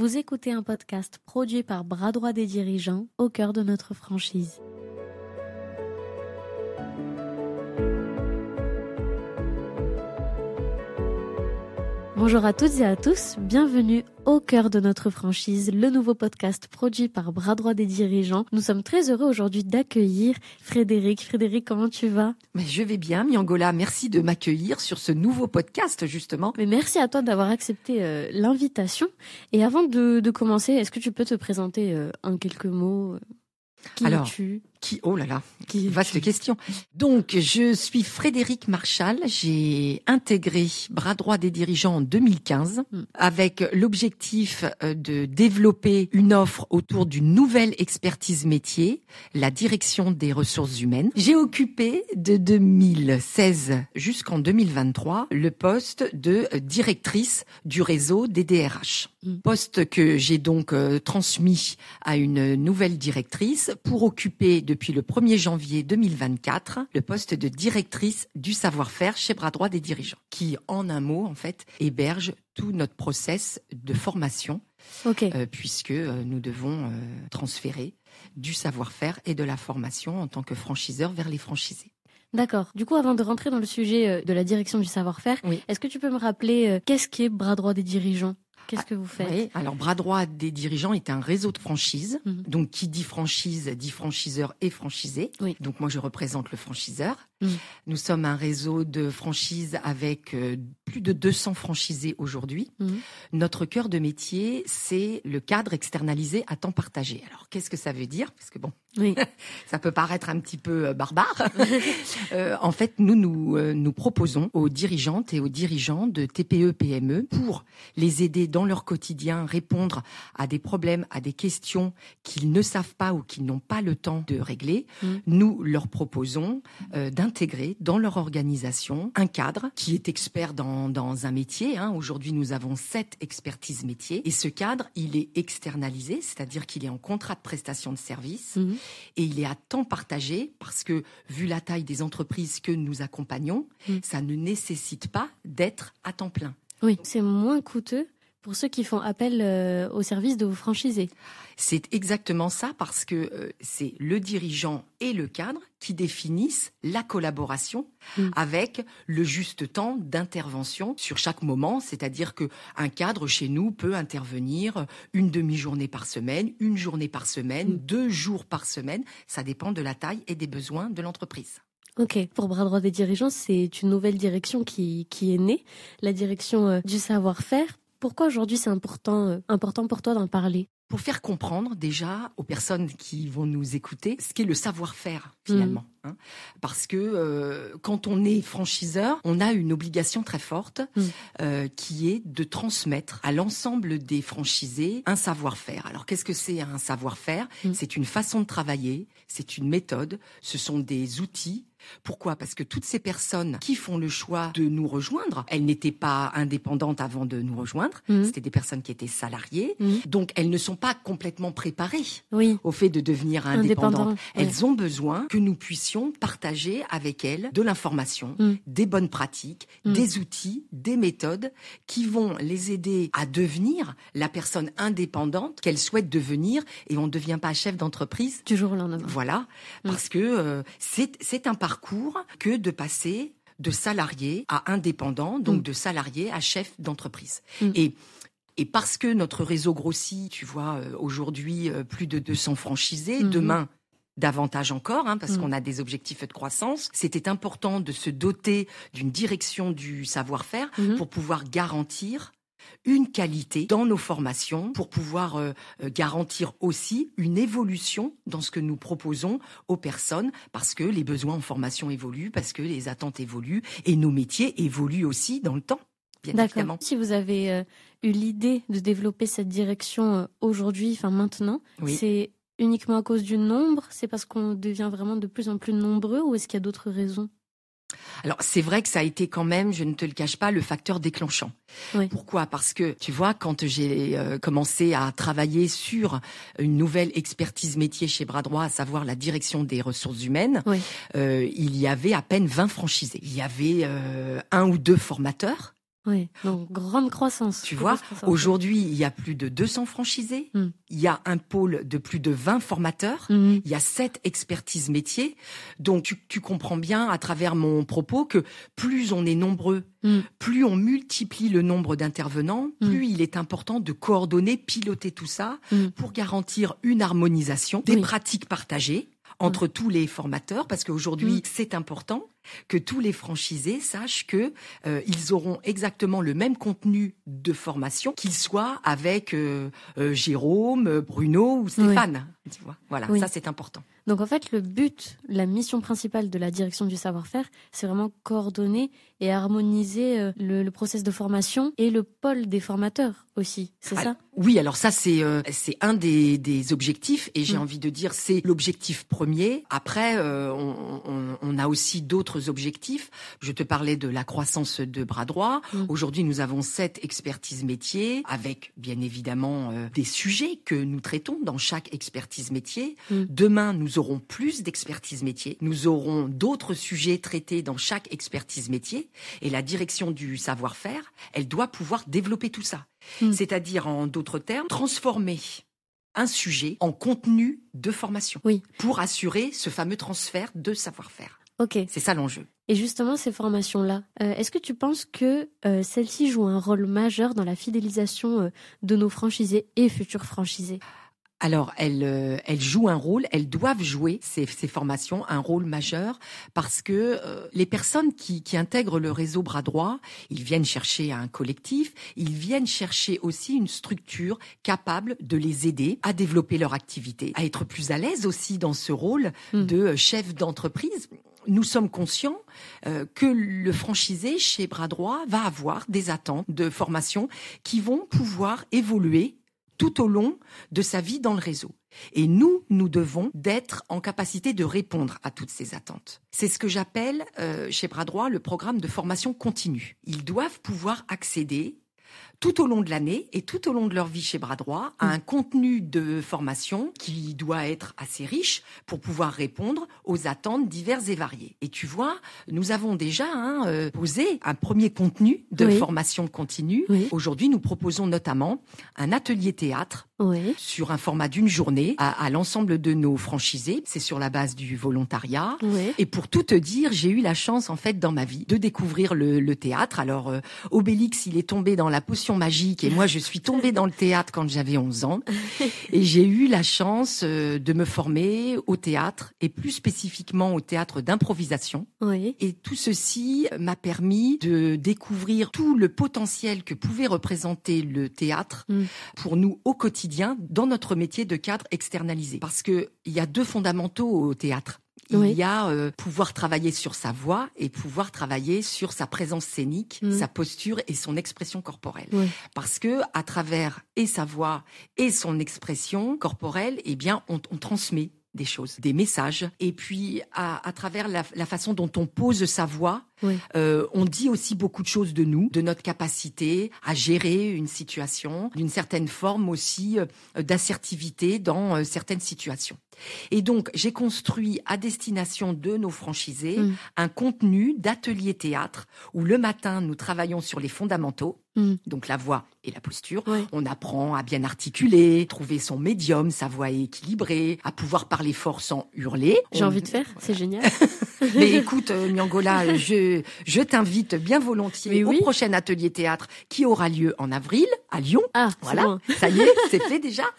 Vous écoutez un podcast produit par Bras Droit des dirigeants au cœur de notre franchise. Bonjour à toutes et à tous, bienvenue au cœur de notre franchise, le nouveau podcast produit par Bras Droit des dirigeants. Nous sommes très heureux aujourd'hui d'accueillir Frédéric. Frédéric, comment tu vas? Mais Je vais bien, Miangola. Merci de m'accueillir sur ce nouveau podcast, justement. Mais merci à toi d'avoir accepté euh, l'invitation. Et avant de, de commencer, est-ce que tu peux te présenter euh, en quelques mots? Qui Alors, es-tu? Qui Oh là là, Qui vaste question. Donc, je suis Frédéric Marchal. J'ai intégré Bras droit des dirigeants en 2015 Mm. avec l'objectif euh, de développer une offre autour d'une nouvelle expertise métier, la direction des ressources humaines. J'ai occupé de 2016 jusqu'en 2023 le poste de directrice du réseau des DRH. Mm. Poste que j'ai donc euh, transmis à une nouvelle directrice pour occuper depuis le 1er janvier 2024 le poste de directrice du savoir-faire chez Bras Droit des dirigeants, qui en un mot en fait héberge tout notre process de formation euh, puisque euh, nous devons euh, transférer du savoir-faire et de la formation en tant que franchiseur vers les franchisés. D'accord. Du coup, avant de rentrer dans le sujet de la direction du savoir-faire, Oui. est-ce que tu peux me rappeler euh, qu'est-ce qu'est Bras Droit des dirigeants? Qu'est-ce que vous faites Oui, alors bras droit des dirigeants est un réseau de franchise. Mhm. Donc qui dit franchise dit franchiseur et franchisé. Oui. Donc moi je représente le franchiseur. Mhm. Nous sommes un réseau de franchise avec euh, plus de 200 franchisés aujourd'hui. Mhm. Notre cœur de métier, c'est le cadre externalisé à temps partagé. Alors qu'est-ce que ça veut dire? Parce que bon, Oui. ça peut paraître un petit peu euh, barbare. Euh, en fait, nous nous, euh, nous proposons aux dirigeantes et aux dirigeants de TPE PME pour les aider dans leur quotidien, répondre à des problèmes, à des questions qu'ils ne savent pas ou qu'ils n'ont pas le temps de régler. Mm. Nous leur proposons euh, d'intégrer dans leur organisation un cadre qui est expert dans, dans un métier. hein. Aujourd'hui, nous avons sept expertises métiers et ce cadre, il est externalisé, c'est-à-dire qu'il est en contrat de prestation de service Mhm. Et il est à temps partagé parce que vu la taille des entreprises que nous accompagnons, Mm. ça ne nécessite pas d'être à temps plein. Oui. C'est moins coûteux pour ceux qui font appel euh, au service de vos franchisés. C'est exactement ça parce que euh, c'est le dirigeant et le cadre qui définissent la collaboration Mm. avec le juste temps d'intervention sur chaque moment, c'est-à-dire que un cadre chez nous peut intervenir une demi-journée par semaine, une journée par semaine, Mm. deux jours par semaine, ça dépend de la taille et des besoins de l'entreprise. Ok. Pour Bras Droit des dirigeants, c'est une nouvelle direction qui, qui est née, la direction euh, du savoir-faire. Pourquoi aujourd'hui c'est important, euh, important pour toi d'en parler? Pour faire comprendre déjà aux personnes qui vont nous écouter ce qu'est le savoir-faire finalement. hein. Parce que euh, quand on est franchiseur, on a une obligation très forte Mm. euh, qui est de transmettre à l'ensemble des franchisés un savoir-faire. Alors qu'est-ce que c'est un savoir-faire? Mm. C'est une façon de travailler, c'est une méthode, ce sont des outils. Pourquoi? Parce que toutes ces personnes qui font le choix de nous rejoindre, elles n'étaient pas indépendantes avant de nous rejoindre, Mhm. c'était des personnes qui étaient salariées, Mhm. donc elles ne sont pas complètement préparées Oui. au fait de devenir indépendantes. Indépendant. Elles ont besoin que nous puissions partager avec elles de l'information, Mm. des bonnes pratiques, des outils, des méthodes qui vont les aider à devenir la personne indépendante qu'elles souhaitent devenir et on ne devient pas chef d'entreprise Du jour au lendemain. voilà, parce que euh, c'est c'est un parcours que de passer de salarié à indépendant, donc Mm. de salarié à chef d'entreprise. Mm. Et et parce que notre réseau grossit, tu vois, euh, aujourd'hui euh, plus de 200 franchisés, Mhm. demain davantage encore, hein, parce Mm. qu'on a des objectifs de croissance. C'était important de se doter d'une direction du savoir-faire Mhm. pour pouvoir garantir une qualité dans nos formations, pour pouvoir euh, euh, garantir aussi une évolution dans ce que nous proposons aux personnes, parce que les besoins en formation évoluent, parce que les attentes évoluent, et nos métiers évoluent aussi dans le temps, bien D'accord. évidemment. Si vous avez euh, eu l'idée de développer cette direction euh, aujourd'hui, enfin maintenant, Oui. c'est uniquement à cause du nombre? C'est parce qu'on devient vraiment de plus en plus nombreux ou est-ce qu'il y a d'autres raisons? Alors c'est vrai que ça a été quand même, je ne te le cache pas, le facteur déclenchant. Oui. Pourquoi? Parce que tu vois, quand j'ai euh, commencé à travailler sur une nouvelle expertise métier chez Bras Droit, à savoir la direction des ressources humaines, Oui. euh, il y avait à peine 20 franchisés. Il y avait euh, un ou deux formateurs. Oui, donc grande croissance. Tu vois, aujourd'hui, il y a plus de 200 franchisés, mm. il y a un pôle de plus de 20 formateurs, mm. il y a 7 expertises métiers. Donc tu, tu, comprends bien à travers mon propos que plus on est nombreux, mm. plus on multiplie le nombre d'intervenants, plus il est important de coordonner, piloter tout ça pour garantir une harmonisation des pratiques partagées entre tous les formateurs parce qu'aujourd'hui c'est important que tous les franchisés sachent que euh, ils auront exactement le même contenu de formation, qu'ils soient avec euh, euh, Jérôme, Bruno ou Stéphane. Tu vois voilà, ça c'est important. Donc en fait, le but, la mission principale de la direction du savoir-faire, c'est vraiment coordonner et harmoniser le, le, process de formation et le pôle des formateurs aussi. C'est ah, ça? Oui, alors ça c'est c'est un des, des objectifs et j'ai mm. envie de dire c'est l'objectif premier. Après, on, on, on a aussi d'autres objectifs. Je te parlais de la croissance de bras droit. Mm. Aujourd'hui, nous avons sept expertises métiers avec bien évidemment euh, des sujets que nous traitons dans chaque expertise métier. Mm. Demain, nous aurons plus d'expertise métier. Nous aurons d'autres sujets traités dans chaque expertise métier. Et la direction du savoir-faire, elle doit pouvoir développer tout ça. Mm. C'est-à-dire, en d'autres termes, transformer un sujet en contenu de formation oui. pour assurer ce fameux transfert de savoir-faire. Ok. C'est ça l'enjeu. Et justement, ces formations-là, euh, est-ce que tu penses que euh, celles-ci jouent un rôle majeur dans la fidélisation euh, de nos franchisés et futurs franchisés? Alors, elles, euh, elles jouent un rôle, elles doivent jouer ces, ces formations un rôle majeur parce que euh, les personnes qui, qui intègrent le réseau bras droit, ils viennent chercher un collectif, ils viennent chercher aussi une structure capable de les aider à développer leur activité, à être plus à l'aise aussi dans ce rôle hmm. de chef d'entreprise nous sommes conscients euh, que le franchisé chez Bras Droit va avoir des attentes de formation qui vont pouvoir évoluer tout au long de sa vie dans le réseau. Et nous, nous devons d'être en capacité de répondre à toutes ces attentes. C'est ce que j'appelle euh, chez Bras Droit le programme de formation continue. Ils doivent pouvoir accéder tout au long de l'année et tout au long de leur vie chez Bras Droit à un contenu de formation qui doit être assez riche pour pouvoir répondre aux attentes diverses et variées. Et tu vois, nous avons déjà hein, euh, posé un premier contenu de formation continue. Aujourd'hui, nous proposons notamment un atelier théâtre sur un format d'une journée à, l'ensemble de nos franchisés. C'est sur la base du volontariat. Et pour tout te dire, j'ai eu la chance en fait dans ma vie de découvrir le, le théâtre. Alors euh, Obélix, il est tombé dans la potion magique et moi je suis tombée dans le théâtre quand j'avais 11 ans. Et j'ai eu la chance euh, de me former au théâtre et plus spécifiquement au théâtre d'improvisation. Et tout ceci m'a permis de découvrir tout le potentiel que pouvait représenter le théâtre mm. pour nous au quotidien dans notre métier de cadre externalisé. Parce que il y a deux fondamentaux au théâtre. Il y a euh, pouvoir travailler sur sa voix et pouvoir travailler sur sa présence scénique, mm. sa posture et son expression corporelle. Parce que à travers et sa voix et son expression corporelle, eh bien, on, on transmet des choses, des messages. Et puis, à, à travers la, la, façon dont on pose sa voix, euh, on dit aussi beaucoup de choses de nous, de notre capacité à gérer une situation, d'une certaine forme aussi euh, d'assertivité dans euh, certaines situations. Et donc, j'ai construit à destination de nos franchisés mm. un contenu d'atelier théâtre où le matin, nous travaillons sur les fondamentaux, mm. donc la voix et la posture. On apprend à bien articuler, trouver son médium, sa voix équilibrée, à pouvoir parler fort sans hurler. J'ai envie de faire, c'est génial. Mais écoute, Nyangola, je je, t'invite bien volontiers au prochain atelier théâtre qui aura lieu en avril à Lyon. Ah, voilà, ça y est, c'est fait déjà.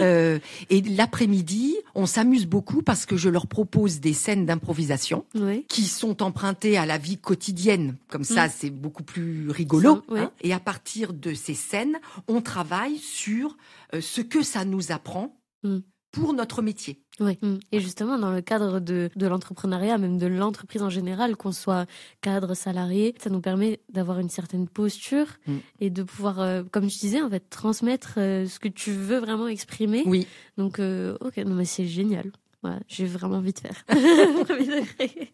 Euh, et l'après-midi, on s'amuse beaucoup parce que je leur propose des scènes d'improvisation qui sont empruntées à la vie quotidienne. Comme ça, mm. c'est beaucoup plus rigolo. Hein. Et à partir de ces scènes, on travaille sur euh, ce que ça nous apprend. Mm pour notre métier. Oui. Mm. Et justement, dans le cadre de, de l'entrepreneuriat, même de l'entreprise en général, qu'on soit cadre, salarié, ça nous permet d'avoir une certaine posture mm. et de pouvoir, euh, comme je disais, en fait, transmettre euh, ce que tu veux vraiment exprimer. Oui. Donc, euh, ok, non mais c'est génial. Voilà, j'ai vraiment envie de faire.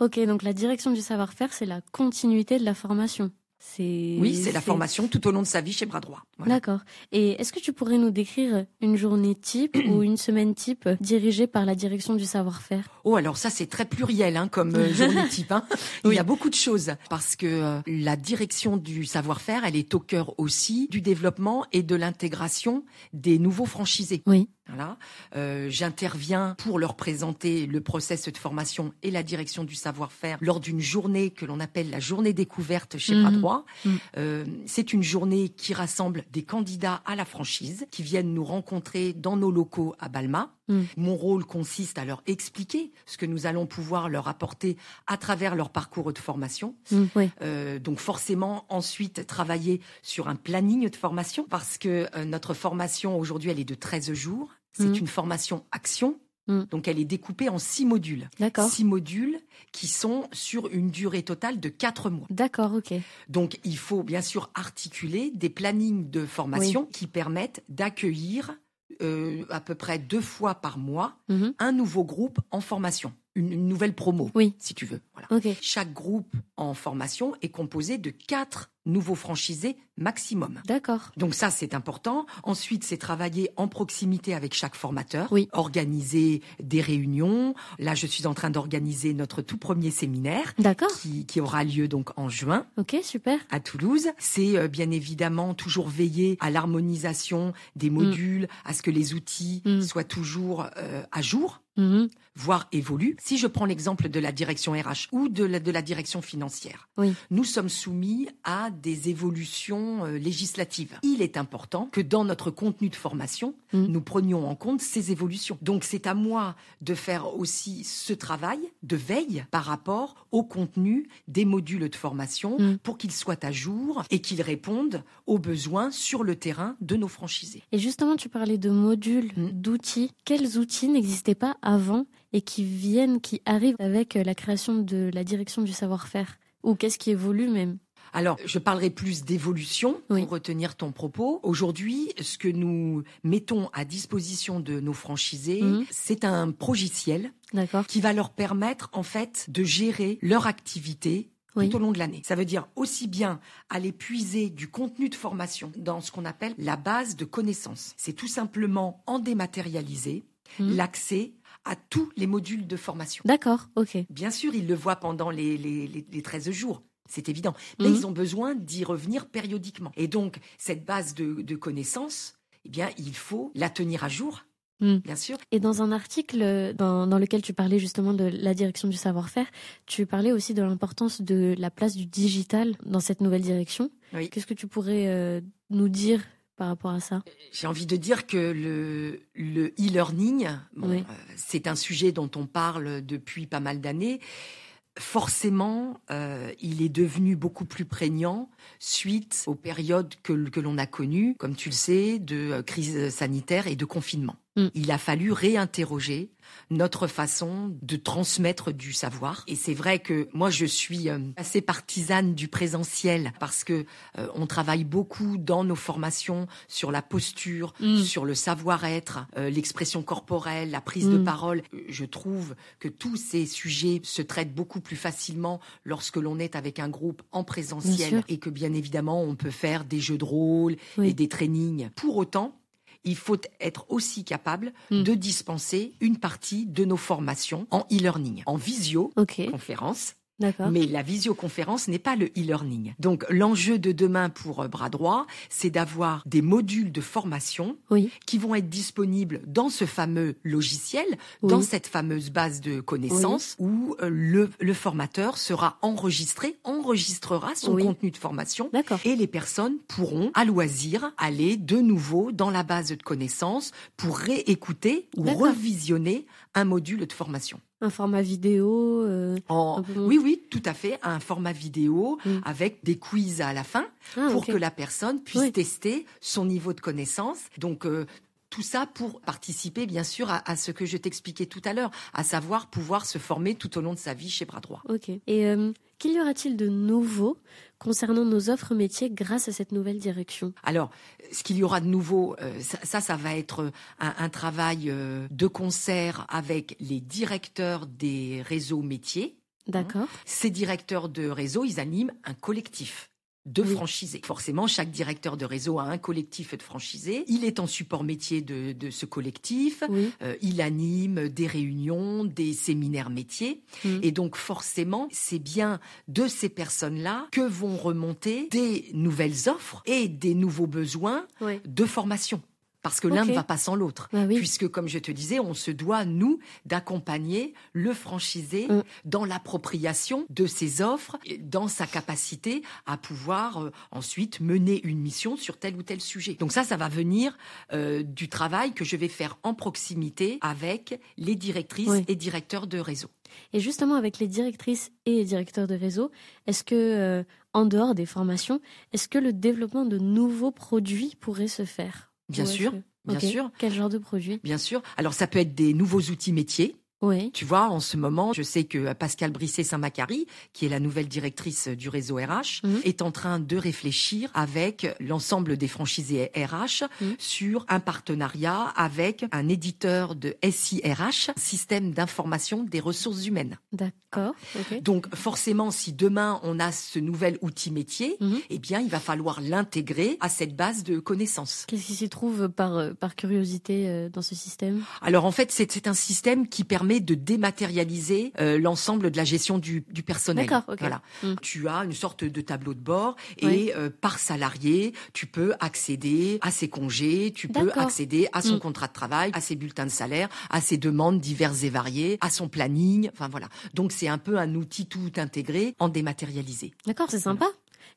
ok, donc la direction du savoir-faire, c'est la continuité de la formation. Oui, c'est la formation tout au long de sa vie chez Bras Droit. Voilà. D'accord. Et est-ce que tu pourrais nous décrire une journée type ou une semaine type dirigée par la direction du savoir-faire? Oh, alors ça c'est très pluriel hein, comme euh, journée type. Hein. Il Oui. y a beaucoup de choses parce que euh, la direction du savoir-faire, elle est au cœur aussi du développement et de l'intégration des nouveaux franchisés. Oui. Voilà. Euh, J'interviens pour leur présenter le process de formation et la direction du savoir-faire lors d'une journée que l'on appelle la journée découverte chez Mhm. Mhm. Euh, C'est une journée qui rassemble des candidats à la franchise qui viennent nous rencontrer dans nos locaux à Balma. Mhm. Mon rôle consiste à leur expliquer ce que nous allons pouvoir leur apporter à travers leur parcours de formation. Oui. Euh, donc forcément ensuite travailler sur un planning de formation parce que euh, notre formation aujourd'hui elle est de 13 jours. C'est Mhm. une formation action. Mhm. Donc elle est découpée en six modules. D'accord. Six modules qui sont sur une durée totale de quatre mois. D'accord, ok. Donc il faut bien sûr articuler des plannings de formation qui permettent d'accueillir euh, à peu près deux fois par mois Mhm. un nouveau groupe en formation, une, une nouvelle promo, Oui. si tu veux. Voilà. Ok. Chaque groupe en formation est composé de quatre nouveaux franchisés maximum. D'accord. Donc ça, c'est important. Ensuite, c'est travailler en proximité avec chaque formateur, Oui. organiser des réunions. Là, je suis en train d'organiser notre tout premier séminaire D'accord. qui, qui aura lieu donc en juin Ok, super. à Toulouse. C'est euh, bien évidemment toujours veiller à l'harmonisation des modules, à ce que les outils Mm. soient toujours euh, à jour Mhm. voire évoluent. Si je prends l'exemple de la direction RH ou de la, de la direction financière, Oui. nous sommes soumis à des évolutions euh, législatives. Il est important que dans notre contenu de formation, Mm. nous prenions en compte ces évolutions. Donc c'est à moi de faire aussi ce travail de veille par rapport au contenu des modules de formation Mm. pour qu'ils soient à jour et qu'ils répondent aux besoins sur le terrain de nos franchisés. Et justement, tu parlais de modules, d'outils. Quels outils n'existaient pas avant et qui viennent, qui arrivent avec euh, la création de la direction du savoir-faire? Ou qu'est-ce qui évolue même? Alors, je parlerai plus d'évolution Oui. pour retenir ton propos. Aujourd'hui, ce que nous mettons à disposition de nos franchisés, Mhm. c'est un progiciel qui va leur permettre, en fait, de gérer leur activité Oui. tout au long de l'année. Ça veut dire aussi bien aller puiser du contenu de formation dans ce qu'on appelle la base de connaissances. C'est tout simplement en dématérialisé Mhm. l'accès à tous les modules de formation. D'accord, ok. Bien sûr, ils le voient pendant les, les, les, les 13 jours. C'est évident. Mais Mhm. ils ont besoin d'y revenir périodiquement. Et donc, cette base de, de connaissances, eh bien, il faut la tenir à jour, Mhm. bien sûr. Et dans un article dans, dans lequel tu parlais justement de la direction du savoir-faire, tu parlais aussi de l'importance de la place du digital dans cette nouvelle direction. Oui. Qu'est-ce que tu pourrais euh, nous dire par rapport à ça J'ai envie de dire que le, le e-learning, bon, Oui. euh, c'est un sujet dont on parle depuis pas mal d'années. Forcément, euh, il est devenu beaucoup plus prégnant suite aux périodes que, que l'on a connues, comme tu le sais, de euh, crise sanitaire et de confinement. Mm. Il a fallu réinterroger notre façon de transmettre du savoir. Et c'est vrai que moi, je suis euh, assez partisane du présentiel parce que euh, on travaille beaucoup dans nos formations sur la posture, Mm. sur le savoir-être, euh, l'expression corporelle, la prise de Mm. parole. Je trouve que tous ces sujets se traitent beaucoup plus facilement lorsque l'on est avec un groupe en présentiel et que bien évidemment on peut faire des jeux de rôle Oui. et des trainings. Pour autant, il faut être aussi capable Mm. de dispenser une partie de nos formations en e-learning, en visio, conférence. Mais la visioconférence n'est pas le e-learning. Donc l'enjeu de demain pour euh, Bras Droit, c'est d'avoir des modules de formation Oui, qui vont être disponibles dans ce fameux logiciel, dans cette fameuse base de connaissances, où euh, le, le formateur sera enregistré, enregistrera son contenu de formation. Et les personnes pourront, à loisir, aller de nouveau dans la base de connaissances pour réécouter ou revisionner un module de formation. Un format vidéo. euh, En- un peu- Oui, oui, tout à fait, un format vidéo Mm. avec des quiz à la fin Ah, pour que la personne puisse Oui. tester son niveau de connaissance. Donc euh, tout ça pour participer bien sûr à, à ce que je t'expliquais tout à l'heure, à savoir pouvoir se former tout au long de sa vie chez Bras Droit. Ok. Et euh, qu'il y aura-t-il de nouveau concernant nos offres métiers grâce à cette nouvelle direction? Alors, ce qu'il y aura de nouveau, euh, ça, ça, ça va être un, un travail euh, de concert avec les directeurs des réseaux métiers. D'accord. Ces directeurs de réseau, ils animent un collectif. De Oui. franchisés. Forcément, chaque directeur de réseau a un collectif de franchisés. Il est en support métier de, de ce collectif. Oui. Euh, il anime des réunions, des séminaires métiers. Mm. Et donc, forcément, c'est bien de ces personnes-là que vont remonter des nouvelles offres et des nouveaux besoins de formation. Parce que l'un ne va pas sans l'autre. Bah oui. Puisque, comme je te disais, on se doit, nous, d'accompagner le franchisé Mm. dans l'appropriation de ses offres, dans sa capacité à pouvoir euh, ensuite mener une mission sur tel ou tel sujet. Donc ça, ça va venir euh, du travail que je vais faire en proximité avec les directrices Oui. et directeurs de réseau. Et justement, avec les directrices et les directeurs de réseau, est-ce que, euh, en dehors des formations, est-ce que le développement de nouveaux produits pourrait se faire? Bien sûr, bien sûr. Quel genre de produit? Bien sûr. Alors ça peut être des nouveaux outils métiers. Oui. Tu vois, en ce moment, je sais que Pascal Brisset-Saint-Macary, qui est la nouvelle directrice du réseau RH, Mhm. est en train de réfléchir avec l'ensemble des franchisés RH Mhm. sur un partenariat avec un éditeur de SIRH, système d'information des ressources humaines. D'accord. Donc forcément, si demain on a ce nouvel outil métier, Mhm. eh bien, il va falloir l'intégrer à cette base de connaissances. Qu'est-ce qui s'y trouve par, euh, par curiosité euh, dans ce système? Alors en fait, c'est un système qui permet de dématérialiser euh, l'ensemble de la gestion du, du personnel. D'accord. Voilà. Mm. Tu as une sorte de tableau de bord et Oui. euh, par salarié, tu peux accéder à ses congés, tu peux accéder à son Mm. contrat de travail, à ses bulletins de salaire, à ses demandes diverses et variées, à son planning. Enfin voilà. Donc c'est un peu un outil tout intégré en dématérialisé. D'accord, c'est sympa.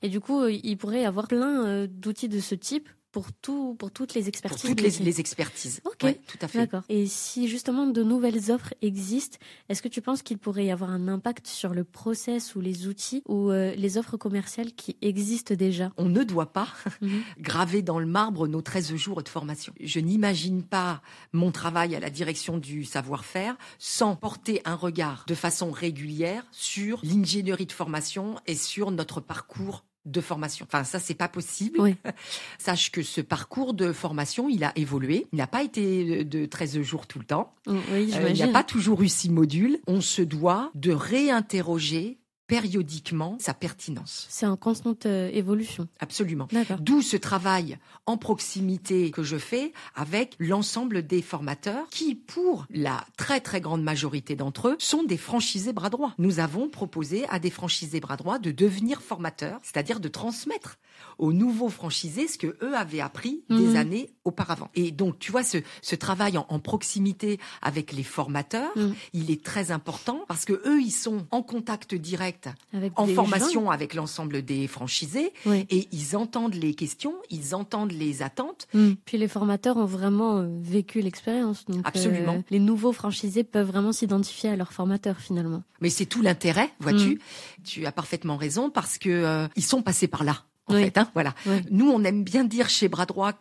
Et du coup, euh, il pourrait y avoir plein d'outils de ce type pour, tout, pour toutes les Pour expertises. toutes les, expertises. Ok. Ouais, tout à fait. D'accord. Et si justement de nouvelles offres existent, est-ce que tu penses qu'il pourrait y avoir un impact sur le process ou les outils ou euh, les offres commerciales qui existent déjà? On ne doit pas Mhm. graver dans le marbre nos 13 jours de formation. Je n'imagine pas mon travail à la direction du savoir-faire sans porter un regard de façon régulière sur l'ingénierie de formation et sur notre parcours de formation. Enfin, ça, c'est pas possible. Oui. Sache que ce parcours de formation, il a évolué. Il n'a pas été de 13 jours tout le temps. Oui, Euh, il n'y a pas toujours eu six modules. On se doit de réinterroger périodiquement sa pertinence. C'est en constante euh, évolution. Absolument. D'accord. D'où ce travail en proximité que je fais avec l'ensemble des formateurs qui, pour la très très grande majorité d'entre eux, sont des franchisés bras droits. Nous avons proposé à des franchisés bras droits de devenir formateurs, c'est-à-dire de transmettre aux nouveaux franchisés ce que eux avaient appris Mhm. des années auparavant. Et donc, tu vois, ce, ce travail en, en proximité avec les formateurs, Mhm. il est très important parce que eux, ils sont en contact direct Avec en formation avec l'ensemble des franchisés. Oui. et ils entendent les questions, ils entendent les attentes. Mm. Puis les formateurs ont vraiment euh, vécu l'expérience. Donc, Absolument. euh, les nouveaux franchisés peuvent vraiment s'identifier à leurs formateurs finalement. Mais c'est tout l'intérêt, vois-tu. Mm. Tu as parfaitement raison parce que euh, ils sont passés par là. En Oui. fait, hein, voilà. Oui. Nous, on aime bien dire chez Bras Droit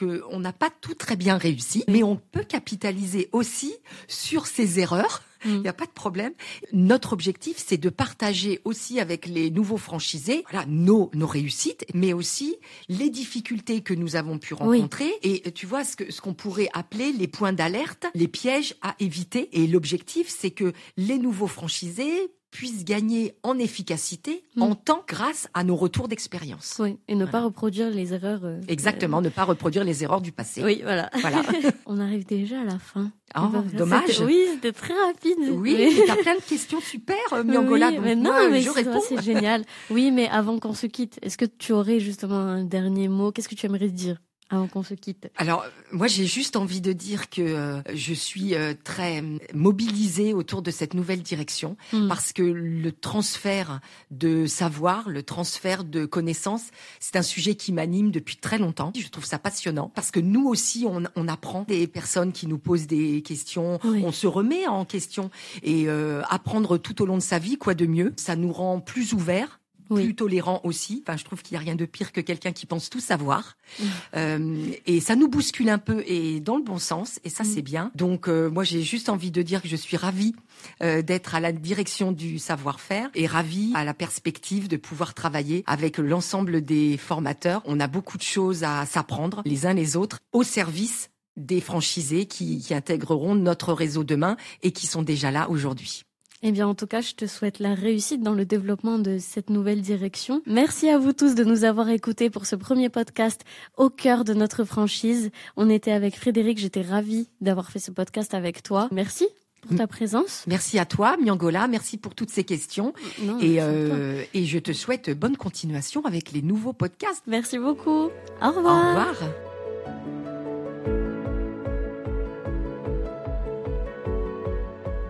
qu'on n'a pas tout très bien réussi, mais on peut capitaliser aussi sur ces erreurs. Mm. Il n'y a pas de problème. Notre objectif, c'est de partager aussi avec les nouveaux franchisés voilà, nos, nos réussites, mais aussi les difficultés que nous avons pu Oui. rencontrer. Et tu vois, ce ce qu'on pourrait appeler les points d'alerte, les pièges à éviter. Et l'objectif, c'est que les nouveaux franchisés puissent gagner en efficacité, Mm. en temps, grâce à nos retours d'expérience. Oui. Et ne pas reproduire les erreurs. euh, Exactement, ne pas reproduire les erreurs du passé. euh, Oui, voilà. Voilà. On arrive déjà à la fin. Oh, dommage. C'était- Oui, c'était très rapide. Oui, Mais- tu as plein de questions super, euh, Miangola. Oui, donc mais non, moi, mais je c'est- réponds. c'est génial. Oui, mais avant qu'on se quitte, est-ce que tu aurais justement un dernier mot? Qu'est-ce que tu aimerais dire? Avant qu'on se quitte Alors, moi, j'ai juste envie de dire que euh, je suis euh, très mobilisée autour de cette nouvelle direction Mm. parce que le transfert de savoir, le transfert de connaissances, c'est un sujet qui m'anime depuis très longtemps. Je trouve ça passionnant parce que nous aussi, on, on apprend des personnes qui nous posent des questions, Oui. on se remet en question et euh, apprendre tout au long de sa vie, quoi de mieux Ça nous rend plus ouverts. Oui. plus tolérants aussi. Enfin, je trouve qu'il n'y a rien de pire que quelqu'un qui pense tout savoir. Mm. Euh, et ça nous bouscule un peu et dans le bon sens. Et ça, Mm. c'est bien. Donc, euh, moi, j'ai juste envie de dire que je suis ravie euh, d'être à la direction du savoir-faire et ravie à la perspective de pouvoir travailler avec l'ensemble des formateurs. On a beaucoup de choses à s'apprendre les uns les autres au service des franchisés qui, qui intégreront notre réseau demain et qui sont déjà là aujourd'hui. Eh bien, en tout cas, je te souhaite la réussite dans le développement de cette nouvelle direction. Merci à vous tous de nous avoir écoutés pour ce premier podcast au cœur de notre franchise. On était avec Frédéric, j'étais ravie d'avoir fait ce podcast avec toi. Merci pour ta présence. Merci à toi, Miangola. Merci pour toutes ces questions. et, euh, et je te souhaite bonne continuation avec les nouveaux podcasts. Merci beaucoup. Au revoir. Au revoir.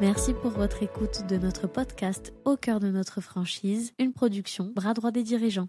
Merci pour votre écoute de notre podcast Au cœur de notre franchise, une production bras droit des dirigeants.